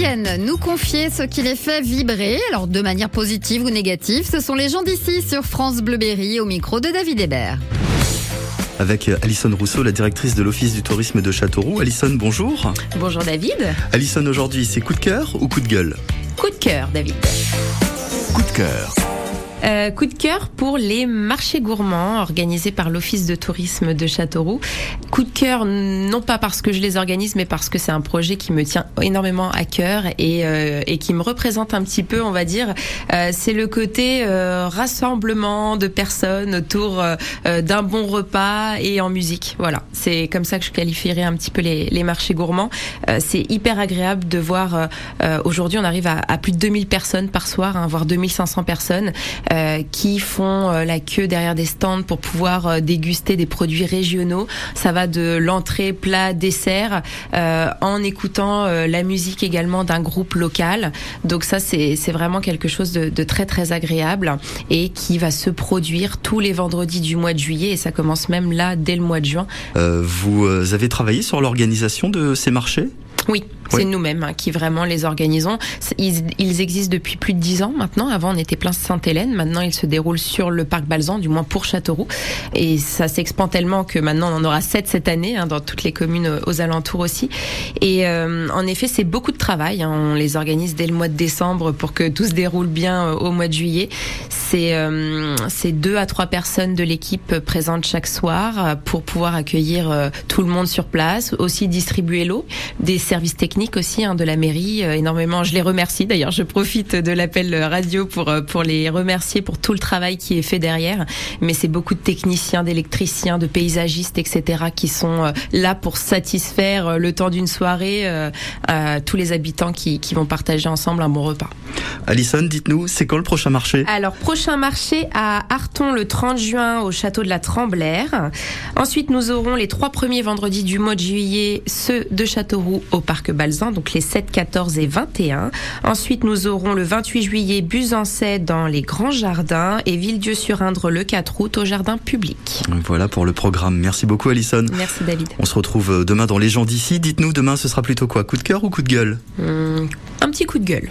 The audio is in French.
viennent nous confier ce qui les fait vibrer, alors de manière positive ou négative. Ce sont les gens d'ici sur France Bleu Berry au micro de David Hébert. Avec Alison Rousseau, la directrice de l'Office du tourisme de Châteauroux. Alison, bonjour. Bonjour David. Alison, aujourd'hui, c'est coup de cœur ou coup de gueule? Coup de cœur, David. Coup de cœur. Euh, coup de cœur pour les marchés gourmands organisés par l'Office de tourisme de Châteauroux. Coup de cœur, non pas parce que je les organise, mais parce que c'est un projet qui me tient énormément à cœur et, euh, qui me représente un petit peu, on va dire. Euh, c'est le côté euh, rassemblement de personnes autour d'un bon repas et en musique. Voilà, c'est comme ça que je qualifierais un petit peu les, marchés gourmands. c'est hyper agréable de voir. Aujourd'hui, on arrive à, à, plus de 2000 personnes par soir, hein, voire 2500 personnes. Euh, qui font euh, la queue derrière des stands pour pouvoir euh, déguster des produits régionaux. Ça va de l'entrée, plat, dessert, en écoutant la musique également d'un groupe local. Donc ça, c'est vraiment quelque chose de, de, très très agréable et qui va se produire tous les vendredis du mois de juillet et ça commence même là dès le mois de juin. vous avez travaillé sur l'organisation de ces marchés? Oui, c'est nous-mêmes hein, qui vraiment les organisons. Ils, ils, existent depuis plus de dix ans maintenant. Avant, on était plein Sainte-Hélène. Maintenant, ils se déroulent sur le parc Balzan, du moins pour Châteauroux. Et ça s'expand tellement que maintenant, on en aura sept cette année hein, dans toutes les communes euh, aux alentours aussi. Et euh, en effet, c'est beaucoup de travail. Hein. On les organise dès le mois de décembre pour que tout se déroule bien euh, au mois de juillet. C'est euh, deux à trois personnes de l'équipe présentes chaque soir pour pouvoir accueillir tout le monde sur place, aussi distribuer l'eau, des services techniques aussi hein, de la mairie euh, énormément. Je les remercie d'ailleurs. Je profite de l'appel radio pour euh, pour les remercier pour tout le travail qui est fait derrière. Mais c'est beaucoup de techniciens, d'électriciens, de paysagistes, etc. qui sont euh, là pour satisfaire le temps d'une soirée à tous les habitants qui, qui vont partager ensemble un bon repas. Alison, dites-nous, c'est quand le prochain marché? Alors prochain marché à Arton le 30 juin au château de la Tremblère. Ensuite nous aurons les trois premiers vendredis du mois de juillet ceux de Châteauroux au parc Donc les 7, 14 et 21. Ensuite, nous aurons le 28 juillet Busancet dans les grands jardins et Villedieu-sur-Indre le 4 août au jardin public. Voilà pour le programme. Merci beaucoup Alison. Merci David. On se retrouve euh, demain dans Les gens d'ici. Dites-nous demain ce sera plutôt quoi? Coup de cœur ou coup de gueule? Hum, Un petit coup de gueule.